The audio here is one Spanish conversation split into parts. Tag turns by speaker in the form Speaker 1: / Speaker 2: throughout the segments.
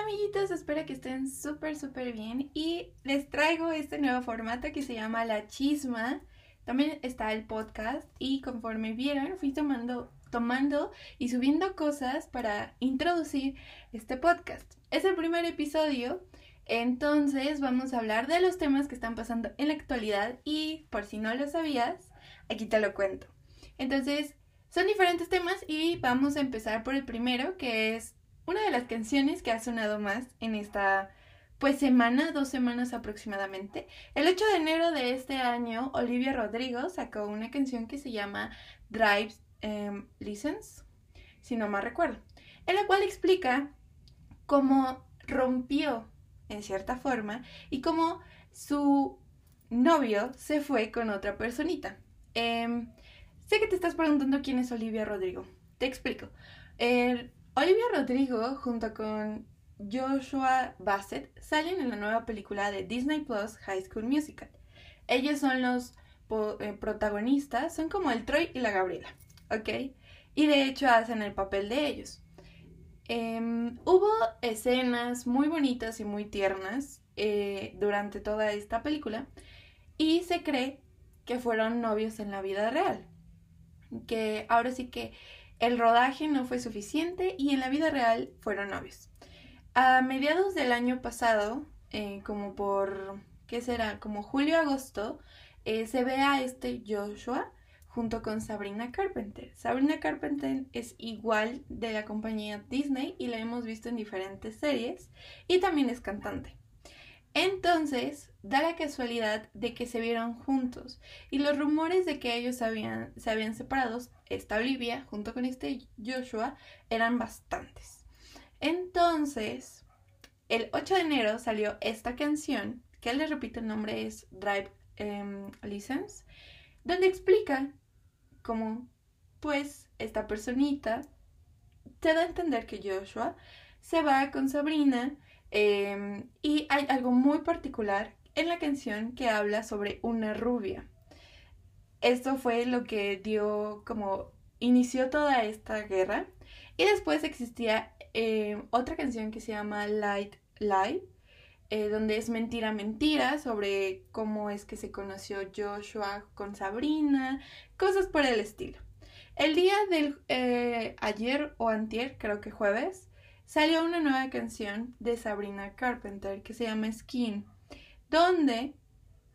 Speaker 1: amiguitos, espero que estén súper súper bien y les traigo este nuevo formato que se llama La Chisma. También está el podcast y conforme vieron fui tomando, tomando y subiendo cosas para introducir este podcast. Es el primer episodio, entonces vamos a hablar de los temas que están pasando en la actualidad y por si no lo sabías, aquí te lo cuento. Entonces, son diferentes temas y vamos a empezar por el primero que es una de las canciones que ha sonado más en esta pues semana, dos semanas aproximadamente. El 8 de enero de este año, Olivia Rodrigo sacó una canción que se llama Drive em, License, si no mal recuerdo, en la cual explica cómo rompió en cierta forma y cómo su novio se fue con otra personita. Em, sé que te estás preguntando quién es Olivia Rodrigo. Te explico. Olivia Rodrigo junto con Joshua Bassett salen en la nueva película de Disney Plus High School Musical. Ellos son los eh, protagonistas, son como el Troy y la Gabriela, ¿ok? Y de hecho hacen el papel de ellos. Em, hubo escenas muy bonitas y muy tiernas eh, durante toda esta película y se cree que fueron novios en la vida real. Que ahora sí que el rodaje no fue suficiente y en la vida real fueron novios. A mediados del año pasado, eh, como por, ¿qué será? Como julio-agosto, eh, se ve a este Joshua junto con Sabrina Carpenter. Sabrina Carpenter es igual de la compañía Disney y la hemos visto en diferentes series y también es cantante. Entonces, da la casualidad de que se vieron juntos y los rumores de que ellos habían, se habían separado, esta Olivia junto con este Joshua, eran bastantes. Entonces, el 8 de enero salió esta canción, que les repito el nombre es Drive em, License, donde explica cómo, pues, esta personita te da a entender que Joshua se va con Sabrina em, y hay algo muy particular en la canción que habla sobre una rubia. Esto fue lo que dio como inició toda esta guerra y después existía eh, otra canción que se llama Light Lie, eh, donde es mentira mentira sobre cómo es que se conoció Joshua con Sabrina, cosas por el estilo. El día del eh, ayer o antier, creo que jueves, salió una nueva canción de Sabrina Carpenter que se llama Skin, donde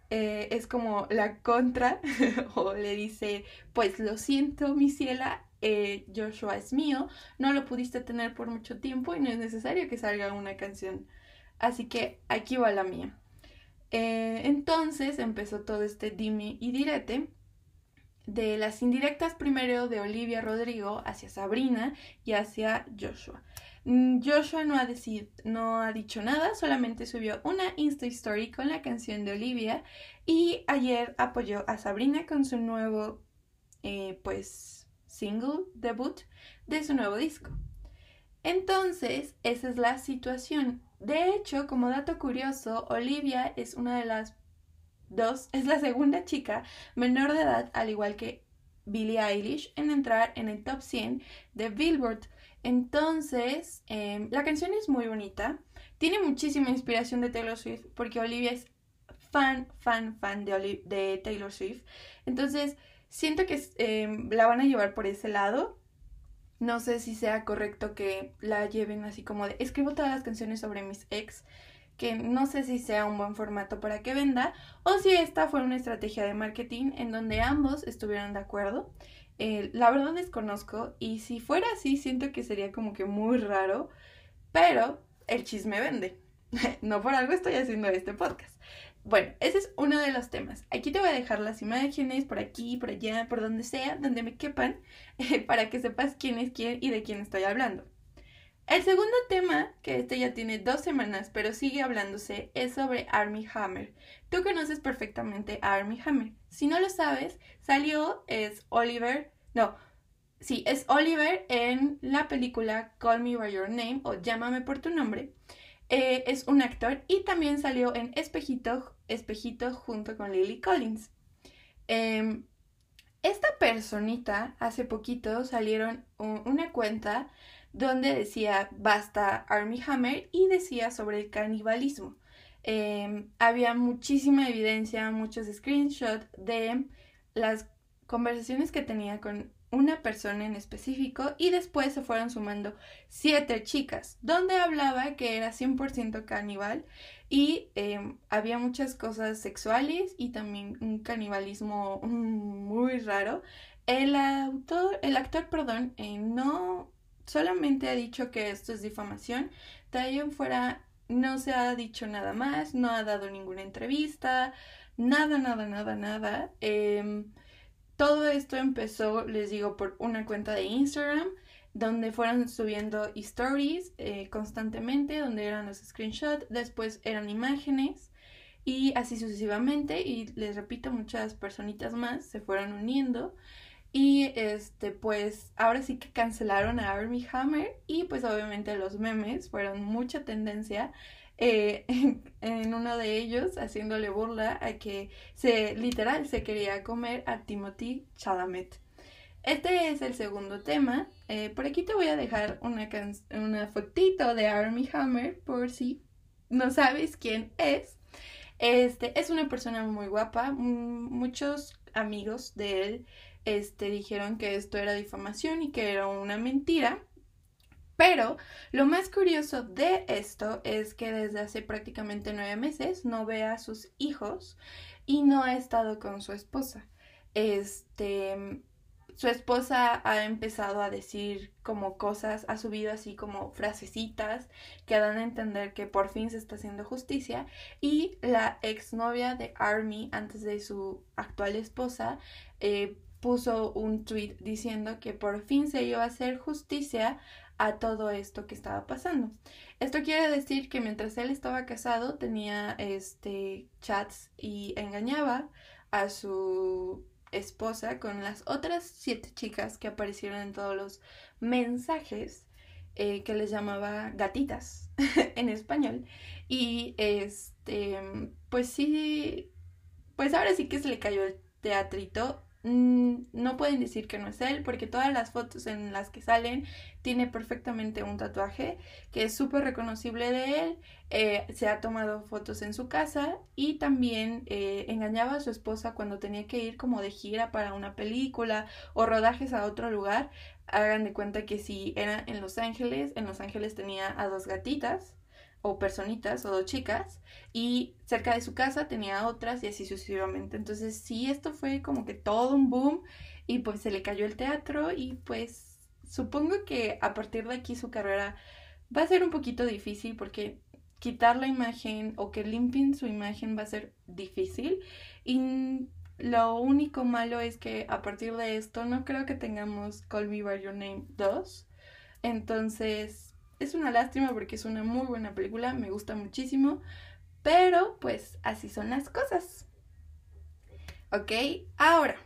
Speaker 1: eh, es como la contra o le dice, pues lo siento mi ciela, eh, Joshua es mío, no lo pudiste tener por mucho tiempo y no es necesario que salga una canción. Así que aquí va la mía. Eh, entonces empezó todo este dime y direte de las indirectas primero de Olivia Rodrigo hacia Sabrina y hacia Joshua. Mm, Joshua no ha, dicho nada, solamente subió una Insta Story con la canción de Olivia y ayer apoyó a Sabrina con su nuevo, eh, pues, single debut de su nuevo disco. Entonces, esa es la situación. De hecho, como dato curioso, Olivia es una de las dos, es la segunda chica menor de edad, al igual que Billie Eilish, en entrar en el top 100 de Billboard. Entonces, eh, la canción es muy bonita. Tiene muchísima inspiración de Taylor Swift, porque Olivia es fan, fan, fan de, de Taylor Swift. Entonces, siento que eh, la van a llevar por ese lado. No sé si sea correcto que la lleven así como de escribo todas las canciones sobre mis ex, que no sé si sea un buen formato para que venda, o si esta fue una estrategia de marketing en donde ambos estuvieron de acuerdo. Eh, la verdad desconozco y si fuera así siento que sería como que muy raro, pero el chisme vende. no por algo estoy haciendo este podcast. Bueno, ese es uno de los temas. Aquí te voy a dejar las imágenes por aquí, por allá, por donde sea, donde me quepan, para que sepas quién es quién y de quién estoy hablando. El segundo tema, que este ya tiene dos semanas, pero sigue hablándose, es sobre Army Hammer. Tú conoces perfectamente a Army Hammer. Si no lo sabes, salió, es Oliver, no, sí, es Oliver en la película Call Me By Your Name o Llámame por tu nombre. Eh, es un actor y también salió en Espejito, Espejito junto con Lily Collins. Em, esta personita, hace poquito salieron un- una cuenta donde decía basta Army Hammer y decía sobre el canibalismo. Em, había muchísima evidencia, muchos screenshots de las conversaciones que tenía con una persona en específico y después se fueron sumando siete chicas, donde hablaba que era 100% caníbal y em, había muchas cosas sexuales y también un canibalismo mm, muy raro. El autor, el actor, perdón, eh, no solamente ha dicho que esto es difamación, de fuera no se ha dicho nada más, no ha dado ninguna entrevista, nada, nada, nada, nada. Em, todo esto empezó, les digo, por una cuenta de Instagram, donde fueron subiendo stories eh, constantemente, donde eran los screenshots, después eran imágenes y así sucesivamente. Y les repito, muchas personitas más se fueron uniendo. Y este, pues ahora sí que cancelaron a Armie Hammer y pues obviamente los memes fueron mucha tendencia eh, en, uno de ellos haciéndole burla a que se literal se quería comer a Timothy Chalamet. Este es el segundo tema. Eh, por aquí te voy a dejar una, una fotito de Armie Hammer por si no sabes quién es. Este es una persona muy guapa. Muchos amigos de él este, dijeron que esto era difamación y que era una mentira. Pero lo más curioso de esto es que desde hace prácticamente nueve meses no ve a sus hijos y no ha estado con su esposa. Este, su esposa ha empezado a decir como cosas, ha subido así como frasecitas que dan a entender que por fin se está haciendo justicia y la exnovia de Army antes de su actual esposa eh, puso un tweet diciendo que por fin se iba a hacer justicia a todo esto que estaba pasando. Esto quiere decir que mientras él estaba casado tenía este chats y engañaba a su esposa con las otras siete chicas que aparecieron en todos los mensajes eh, que les llamaba gatitas en español. Y este, pues sí, pues ahora sí que se le cayó el teatrito. Mm, No pueden decir que no es él, porque todas las fotos en las que salen tiene perfectamente un tatuaje que es súper reconocible de él. Eh, se ha tomado fotos en su casa y también eh, engañaba a su esposa cuando tenía que ir como de gira para una película o rodajes a otro lugar. Hagan de cuenta que si era en Los Ángeles, en Los Ángeles tenía a dos gatitas o personitas o dos chicas y cerca de su casa tenía otras y así sucesivamente. Entonces sí, esto fue como que todo un boom y pues se le cayó el teatro y pues supongo que a partir de aquí su carrera va a ser un poquito difícil porque quitar la imagen o que limpien su imagen va a ser difícil y lo único malo es que a partir de esto no creo que tengamos Call Me By Your Name 2 entonces es una lástima porque es una muy buena película, me gusta muchísimo, pero pues así son las cosas. Ok, ahora,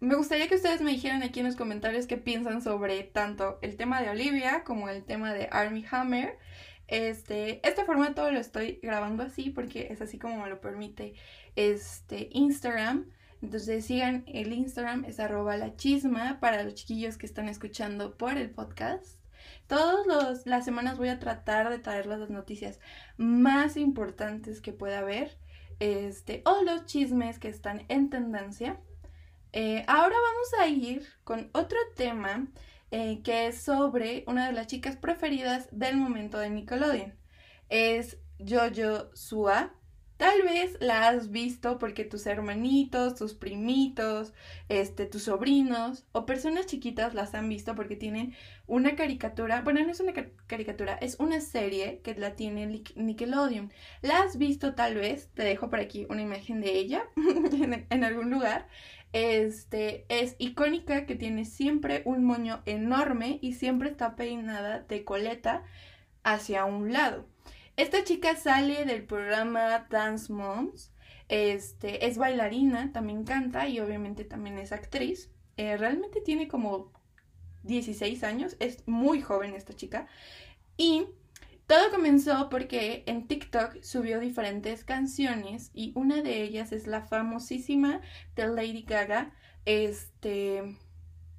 Speaker 1: me gustaría que ustedes me dijeran aquí en los comentarios qué piensan sobre tanto el tema de Olivia como el tema de Army Hammer. Este, este formato lo estoy grabando así porque es así como me lo permite este Instagram. Entonces sigan el Instagram, es arroba la chisma para los chiquillos que están escuchando por el podcast. Todas las semanas voy a tratar de traerles las noticias más importantes que pueda haber. Este, o los chismes que están en tendencia. Eh, ahora vamos a ir con otro tema eh, que es sobre una de las chicas preferidas del momento de Nickelodeon. Es Jojo Sua. Tal vez la has visto porque tus hermanitos, tus primitos, este, tus sobrinos o personas chiquitas las han visto porque tienen una caricatura. Bueno, no es una ca- caricatura, es una serie que la tiene Nic- Nickelodeon. ¿La has visto tal vez? Te dejo por aquí una imagen de ella en, en algún lugar. Este es icónica que tiene siempre un moño enorme y siempre está peinada de coleta hacia un lado. Esta chica sale del programa Dance Moms. Este es bailarina, también canta y obviamente también es actriz. eh, realmente tiene como 16 años, es muy joven esta chica. Y todo comenzó porque en TikTok subió diferentes canciones y una de ellas es la famosísima de Lady Gaga, este,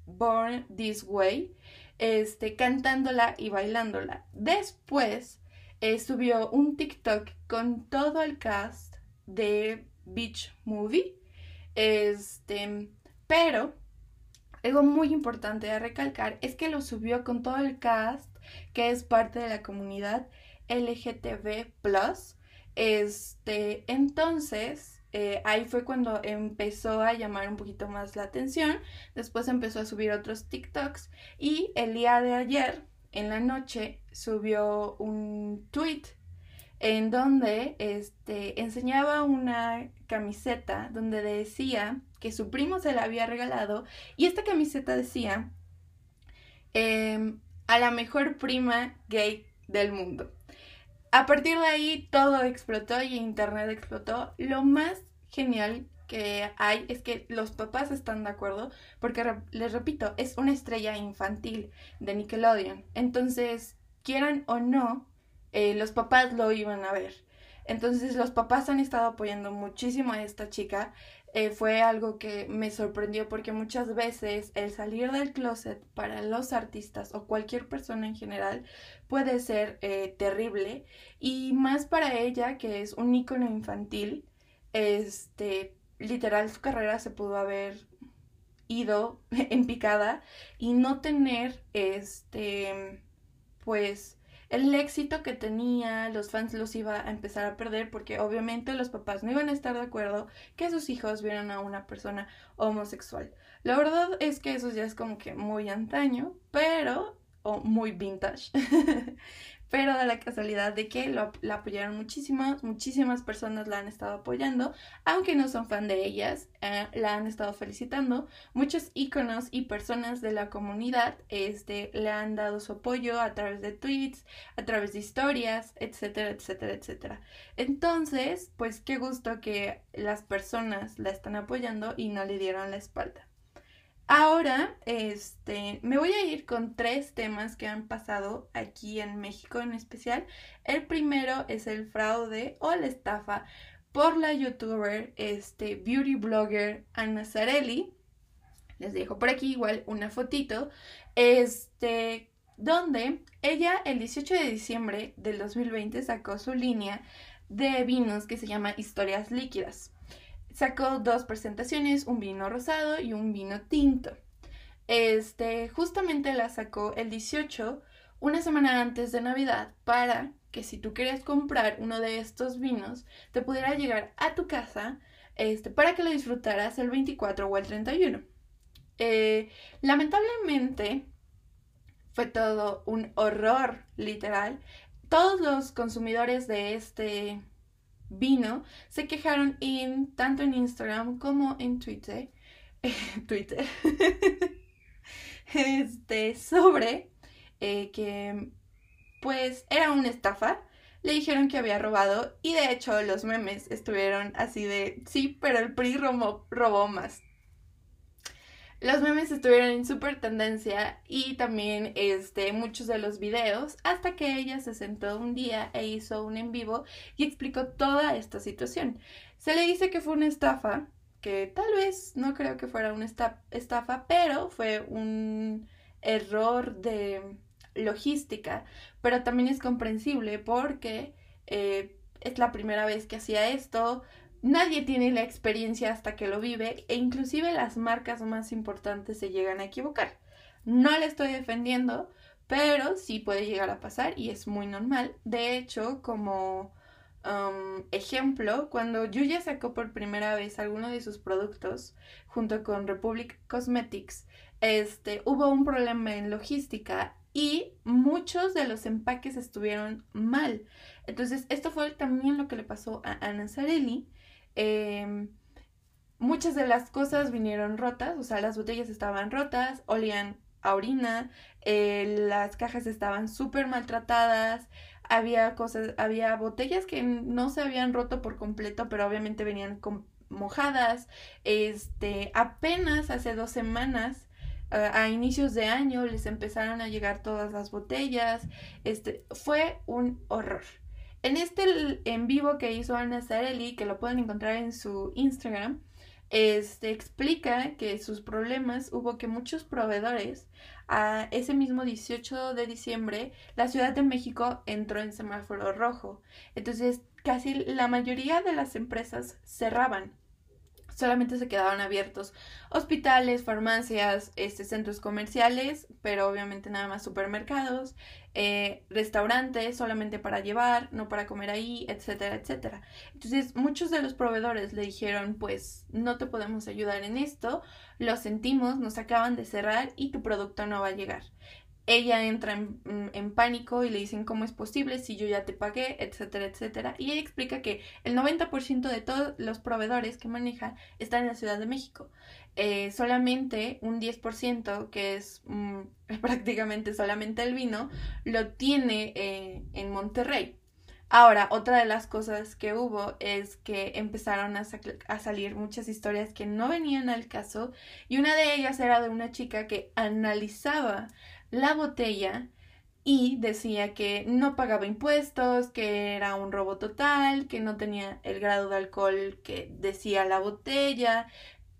Speaker 1: Born This Way, este, cantándola y bailándola. Después eh, subió un TikTok con todo el cast de Beach Movie, este, pero algo muy importante a recalcar es que lo subió con todo el cast que es parte de la comunidad LGTB. Este, entonces, eh, ahí fue cuando empezó a llamar un poquito más la atención. Después empezó a subir otros TikToks. Y el día de ayer, en la noche, subió un tweet en donde este, enseñaba una camiseta donde decía que su primo se la había regalado. Y esta camiseta decía. Em, a la mejor prima gay del mundo. A partir de ahí todo explotó y internet explotó. Lo más genial que hay es que los papás están de acuerdo porque les repito, es una estrella infantil de Nickelodeon. Entonces, quieran o no, eh, los papás lo iban a ver. Entonces los papás han estado apoyando muchísimo a esta chica eh, fue algo que me sorprendió porque muchas veces el salir del closet para los artistas o cualquier persona en general puede ser eh, terrible y más para ella que es un ícono infantil, este, literal su carrera se pudo haber ido en picada y no tener este pues el éxito que tenía, los fans los iba a empezar a perder porque obviamente los papás no iban a estar de acuerdo que sus hijos vieran a una persona homosexual. La verdad es que eso ya es como que muy antaño, pero o muy vintage. pero da la casualidad de que la apoyaron muchísimas, muchísimas personas la han estado apoyando, aunque no son fan de ellas, eh, la han estado felicitando. Muchos íconos y personas de la comunidad este, le han dado su apoyo a través de tweets, a través de historias, etcétera, etcétera, etcétera. Entonces, pues qué gusto que las personas la están apoyando y no le dieron la espalda. Ahora, este, me voy a ir con tres temas que han pasado aquí en México en especial. El primero es el fraude o la estafa por la youtuber, este, beauty blogger Ana Zarelli. Les dejo por aquí igual una fotito. Este, donde ella el 18 de diciembre del 2020 sacó su línea de vinos que se llama Historias Líquidas sacó dos presentaciones, un vino rosado y un vino tinto. Este, justamente la sacó el 18, una semana antes de Navidad, para que si tú querías comprar uno de estos vinos, te pudiera llegar a tu casa, este, para que lo disfrutaras el 24 o el 31. Eh, lamentablemente, fue todo un horror, literal. Todos los consumidores de este vino, se quejaron en, tanto en Instagram como en Twitter, Twitter, este, sobre eh, que pues era una estafa. Le dijeron que había robado y de hecho los memes estuvieron así de, sí, pero el PRI robó más. Los memes estuvieron en súper tendencia y también este, muchos de los videos hasta que ella se sentó un día e hizo un en vivo y explicó toda esta situación. Se le dice que fue una estafa, que tal vez no creo que fuera una estafa, pero fue un error de logística, pero también es comprensible porque eh, es la primera vez que hacía esto, Nadie tiene la experiencia hasta que lo vive e inclusive las marcas más importantes se llegan a equivocar. No le estoy defendiendo, pero sí puede llegar a pasar y es muy normal. De hecho, como um, ejemplo, cuando Yuya sacó por primera vez alguno de sus productos junto con Republic Cosmetics, este, hubo un problema en logística y muchos de los empaques estuvieron mal. Entonces, esto fue también lo que le pasó a Ana Zarelli Em, muchas de las cosas vinieron rotas, o sea, las botellas estaban rotas, olían a orina, eh, las cajas estaban súper maltratadas, había cosas, había botellas que no se habían roto por completo, pero obviamente venían con mojadas. Este, apenas hace dos semanas a inicios de año les empezaron a llegar todas las botellas. Este fue un horror. En este en vivo que hizo Ana Sarelli, que lo pueden encontrar en su Instagram, este explica que sus problemas hubo que muchos proveedores a ese mismo 18 de diciembre la Ciudad de México entró en semáforo rojo. Entonces, casi la mayoría de las empresas cerraban solamente se quedaban abiertos hospitales, farmacias, este, centros comerciales, pero obviamente nada más supermercados, eh, restaurantes solamente para llevar, no para comer ahí, etcétera, etcétera. Entonces muchos de los proveedores le dijeron, pues no te podemos ayudar en esto, lo sentimos, nos acaban de cerrar y tu producto no va a llegar ella entra en, pánico y le dicen cómo es posible si yo ya te pagué, etcétera, etcétera. Y ella explica que el 90% de todos los proveedores que maneja están en la Ciudad de México. Eh, solamente un 10%, que es mm, prácticamente solamente el vino, lo tiene eh, en Monterrey. Ahora, otra de las cosas que hubo es que empezaron a, salir muchas historias que no venían al caso y una de ellas era de una chica que analizaba la botella y decía que no pagaba impuestos, que era un robo total, que no tenía el grado de alcohol que decía la botella.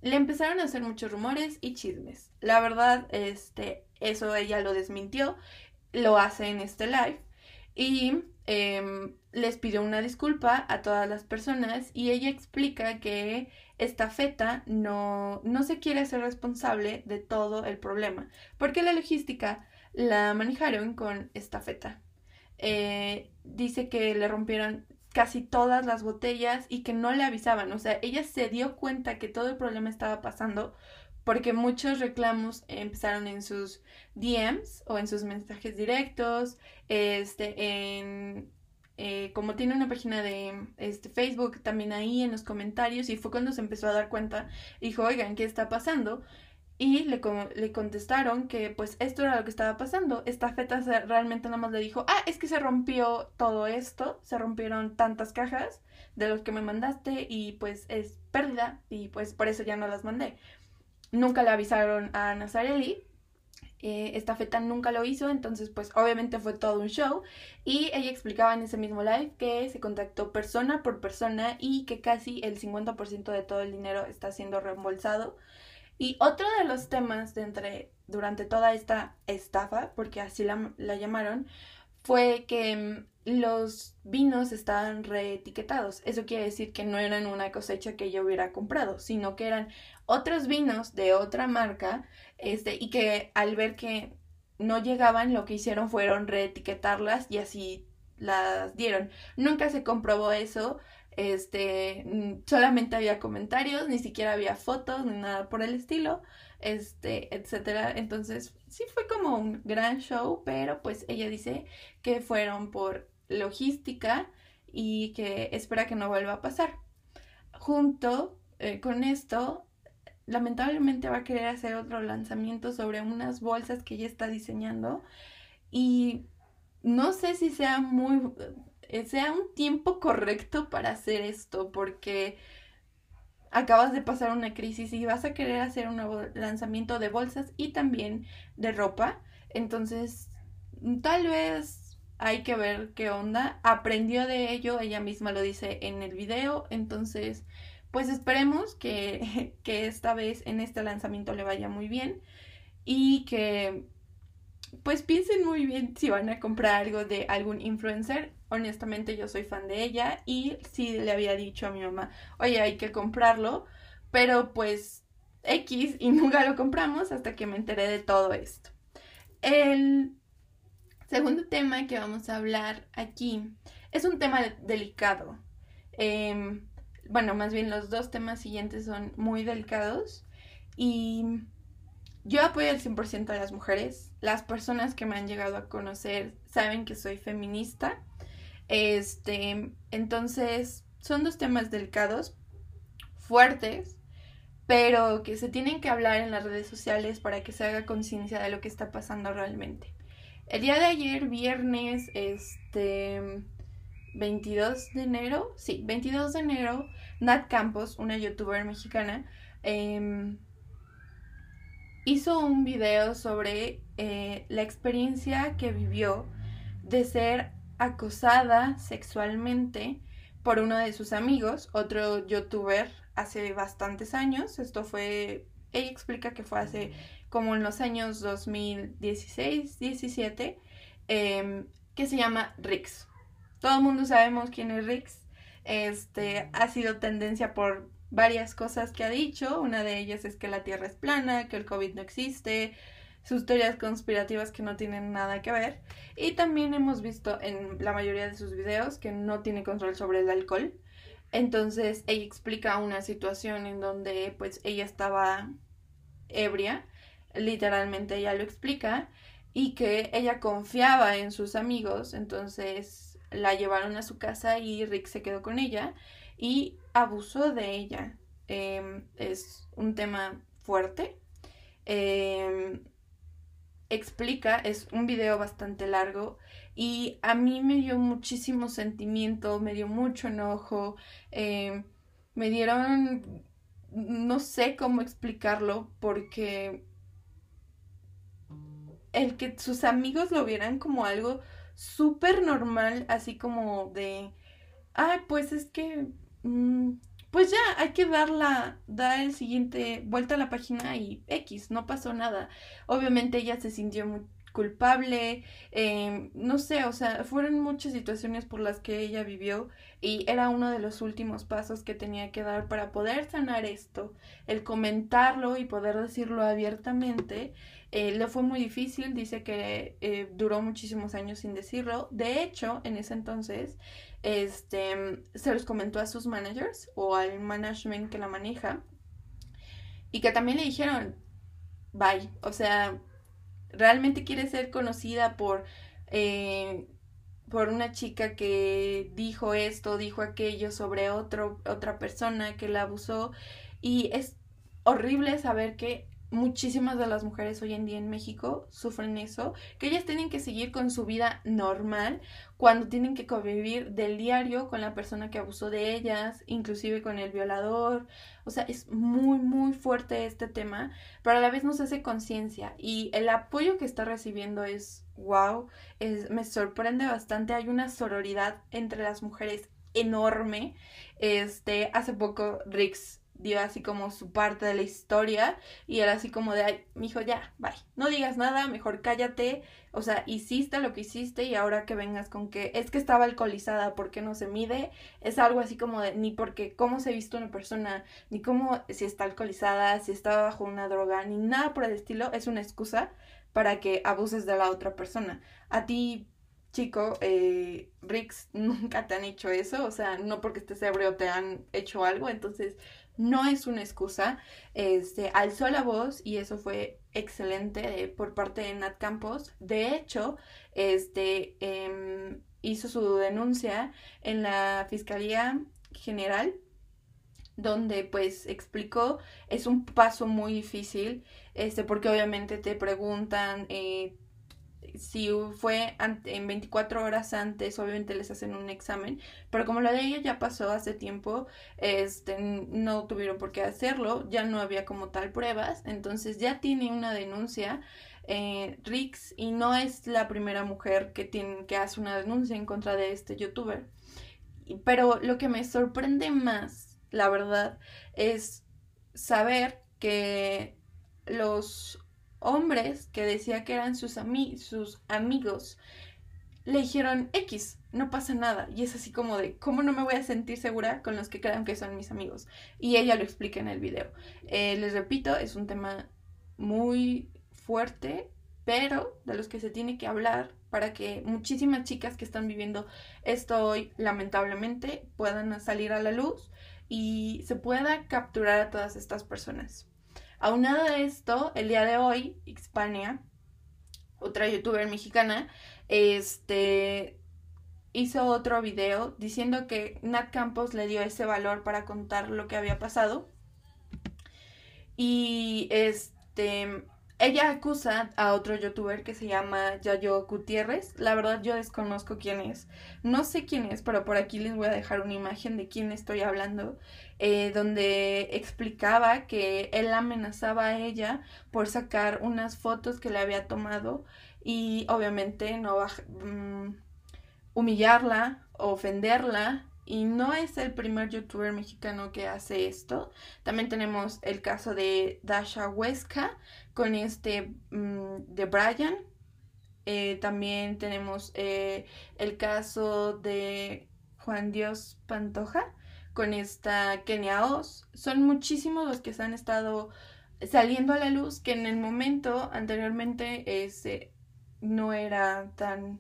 Speaker 1: Le empezaron a hacer muchos rumores y chismes. La verdad, este, eso ella lo desmintió, lo hace en este live y em, les pidió una disculpa a todas las personas y ella explica que esta feta no, no se quiere hacer responsable de todo el problema, porque la logística la manejaron con esta feta. Eh, dice que le rompieron casi todas las botellas y que no le avisaban, o sea, ella se dio cuenta que todo el problema estaba pasando porque muchos reclamos empezaron en sus DMs o en sus mensajes directos, este, en eh, como tiene una página de este, Facebook, también ahí en los comentarios, y fue cuando se empezó a dar cuenta, dijo, oigan, ¿qué está pasando? Y le, le contestaron que pues esto era lo que estaba pasando. Esta feta realmente nada más le dijo, ah, es que se rompió todo esto, se rompieron tantas cajas de los que me mandaste y pues es pérdida y pues por eso ya no las mandé. Nunca le avisaron a Nazarelli eh, esta feta nunca lo hizo, entonces pues obviamente fue todo un show y ella explicaba en ese mismo live que se contactó persona por persona y que casi el 50% de todo el dinero está siendo reembolsado. Y otro de los temas entre, durante toda esta estafa, porque así la llamaron, fue que mm, los vinos estaban reetiquetados. Eso quiere decir que no eran una cosecha que yo hubiera comprado, sino que eran otros vinos de otra marca, este, y que al ver que no llegaban, lo que hicieron fueron reetiquetarlas y así las dieron. Nunca se comprobó eso, este, mm, solamente había comentarios, ni siquiera había fotos, ni nada por el estilo, este, etcétera. Entonces, sí fue como un gran show, pero pues ella dice que fueron por logística y que espera que no vuelva a pasar. Junto eh, con esto, lamentablemente va a querer hacer otro lanzamiento sobre unas bolsas que ella está diseñando y no sé si sea muy eh, sea un tiempo correcto para hacer esto porque acabas de pasar una crisis y vas a querer hacer un nuevo lanzamiento de bolsas y también de ropa entonces tal vez hay que ver qué onda. Aprendió de ello ella misma lo dice en el video entonces pues esperemos que, que esta vez en este lanzamiento le vaya muy bien y que pues piensen muy bien si van a comprar algo de algún influencer. Honestamente yo soy fan de ella y sí le había dicho a mi mamá, oye, hay que comprarlo, pero pues X y nunca lo compramos hasta que me enteré de todo esto. El segundo tema que vamos a hablar aquí es un tema delicado. Eh, bueno, más bien los dos temas siguientes son muy delicados y yo apoyo al 100% a las mujeres. Las personas que me han llegado a conocer saben que soy feminista. Este, entonces, son dos temas delicados, fuertes, pero que se tienen que hablar en las redes sociales para que se haga conciencia de lo que está pasando realmente. El día de ayer, viernes, este 22 de enero, sí, 22 de enero, Nat Campos, una youtuber mexicana, em, hizo un video sobre eh, la experiencia que vivió de ser acosada sexualmente por uno de sus amigos, otro youtuber, hace bastantes años. Esto fue, ella explica que fue hace como en los años 2016, 17, em, que se llama Rix. Todo el mundo sabemos quién es Rix. Este ha sido tendencia por varias cosas que ha dicho. Una de ellas es que la Tierra es plana, que el COVID no existe, sus teorías conspirativas que no tienen nada que ver. Y también hemos visto en la mayoría de sus videos que no tiene control sobre el alcohol. Entonces ella explica una situación en donde pues ella estaba ebria, literalmente ella lo explica, y que ella confiaba en sus amigos, entonces la llevaron a su casa y Rick se quedó con ella y abusó de ella. Em, es un tema fuerte. Em, explica, es un video bastante largo y a mí me dio muchísimo sentimiento, me dio mucho enojo, em, me dieron, no sé cómo explicarlo porque el que sus amigos lo vieran como algo súper normal, así como de, ay, pues es que, pues ya hay que dar la, dar el siguiente vuelta a la página y X, no pasó nada. Obviamente ella se sintió muy culpable, eh, no sé, o sea, fueron muchas situaciones por las que ella vivió y era uno de los últimos pasos que tenía que dar para poder sanar esto, el comentarlo y poder decirlo abiertamente eh, le fue muy difícil, dice que eh, duró muchísimos años sin decirlo. De hecho, en ese entonces, este, se los comentó a sus managers o al management que la maneja y que también le dijeron, bye, o sea, realmente quiere ser conocida por... Eh, por una chica que dijo esto, dijo aquello sobre otro, otra persona que la abusó y es horrible saber que muchísimas de las mujeres hoy en día en México sufren eso, que ellas tienen que seguir con su vida normal cuando tienen que convivir del diario con la persona que abusó de ellas, inclusive con el violador. O sea, es muy, muy fuerte este tema, pero a la vez nos hace conciencia y el apoyo que está recibiendo es wow, es, me sorprende bastante. Hay una sororidad entre las mujeres enorme. Este, hace poco Rix dio así como su parte de la historia y era así como de, ay, mijo, ya, bye, no digas nada, mejor cállate, o sea, hiciste lo que hiciste y ahora que vengas con que es que estaba alcoholizada, ¿por qué no se mide? Es algo así como de, ni porque cómo se visto una persona, ni cómo si está alcoholizada, si está bajo una droga, ni nada por el estilo, es una excusa para que abuses de la otra persona. A ti, chico, eh, Rix, nunca te han hecho eso, o sea, no porque estés ebrio te han hecho algo, entonces no es una excusa. Este, alzó la voz y eso fue excelente por parte de Nat Campos. De hecho, este, em, hizo su denuncia en la Fiscalía General donde pues explicó es un paso muy difícil este porque obviamente te preguntan eh, si fue en 24 horas antes, obviamente les hacen un examen, pero como lo de ella ya pasó hace tiempo, este, no tuvieron por qué hacerlo, ya no había como tal pruebas, entonces ya tiene una denuncia eh, Rix y no es la primera mujer que, tiene, que hace una denuncia en contra de este youtuber. Pero lo que me sorprende más, la verdad, es saber que los hombres que decía que eran sus, amigos le dijeron X, no pasa nada. Y es así como de, ¿cómo no me voy a sentir segura con los que crean que son mis amigos? Y ella lo explica en el video. Eh, les repito, es un tema muy fuerte, pero de los que se tiene que hablar para que muchísimas chicas que están viviendo esto hoy, lamentablemente, puedan salir a la luz y se pueda capturar a todas estas personas. Aunado a esto, el día de hoy, Xpania, otra youtuber mexicana, este hizo otro video diciendo que Nat Campos le dio ese valor para contar lo que había pasado. Y este ella acusa a otro youtuber que se llama Yayo Gutiérrez. La verdad yo desconozco quién es. No sé quién es, pero por aquí les voy a dejar una imagen de quién estoy hablando. eh, donde explicaba que él amenazaba a ella por sacar unas fotos que le había tomado y obviamente no mm, humillarla, ofenderla. Y no es el primer youtuber mexicano que hace esto. También tenemos el caso de Dasha Huesca con este mm, de Brian. Eh, también tenemos eh, el caso de Juan Dios Pantoja con esta Kenia Oz. Son muchísimos los que se han estado saliendo a la luz que en el momento anteriormente ese no era tan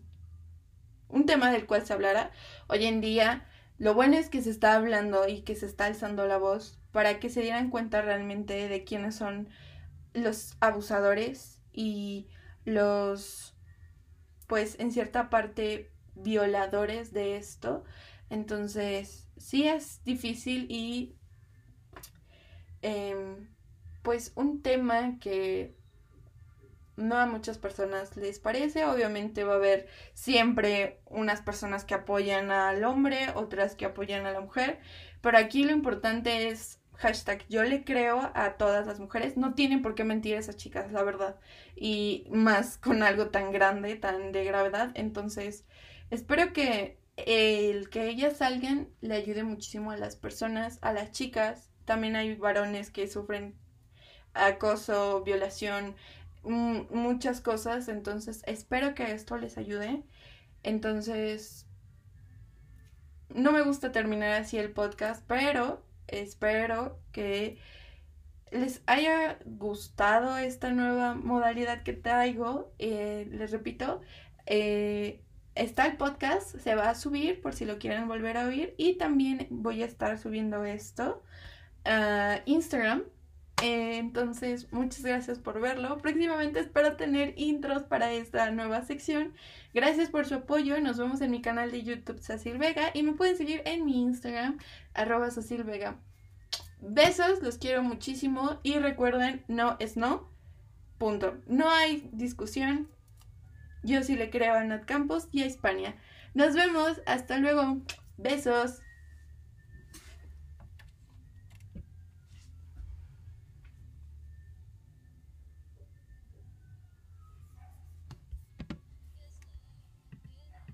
Speaker 1: un tema del cual se hablara. Hoy en día lo bueno es que se está hablando y que se está alzando la voz para que se dieran cuenta realmente de quiénes son los abusadores y los, pues en cierta parte, violadores de esto. Entonces, sí es difícil y, em, pues, un tema que no a muchas personas les parece. Obviamente va a haber siempre unas personas que apoyan al hombre, otras que apoyan a la mujer. Pero aquí lo importante es hashtag yo le creo a todas las mujeres. No tienen por qué mentir esas chicas, la verdad. Y más con algo tan grande, tan de gravedad. Entonces, espero que el que ellas salgan le ayude muchísimo a las personas, a las chicas. También hay varones que sufren acoso, violación, muchas cosas. Entonces, espero que esto les ayude. Entonces, no me gusta terminar así el podcast, pero espero que les haya gustado esta nueva modalidad que traigo. Eh, les repito, eh, está el podcast, se va a subir por si lo quieren volver a oír y también voy a estar subiendo esto a Instagram. Eh, entonces, muchas gracias por verlo. Próximamente espero tener intros para esta nueva sección. Gracias por su apoyo. Nos vemos en mi canal de YouTube Cecil Vega y me pueden seguir en mi Instagram, arroba Vega. Besos, los quiero muchísimo y recuerden, no es no. Punto. No hay discusión. Yo sí le creo a Nat Campos y a Hispania. Nos vemos. Hasta luego. Besos.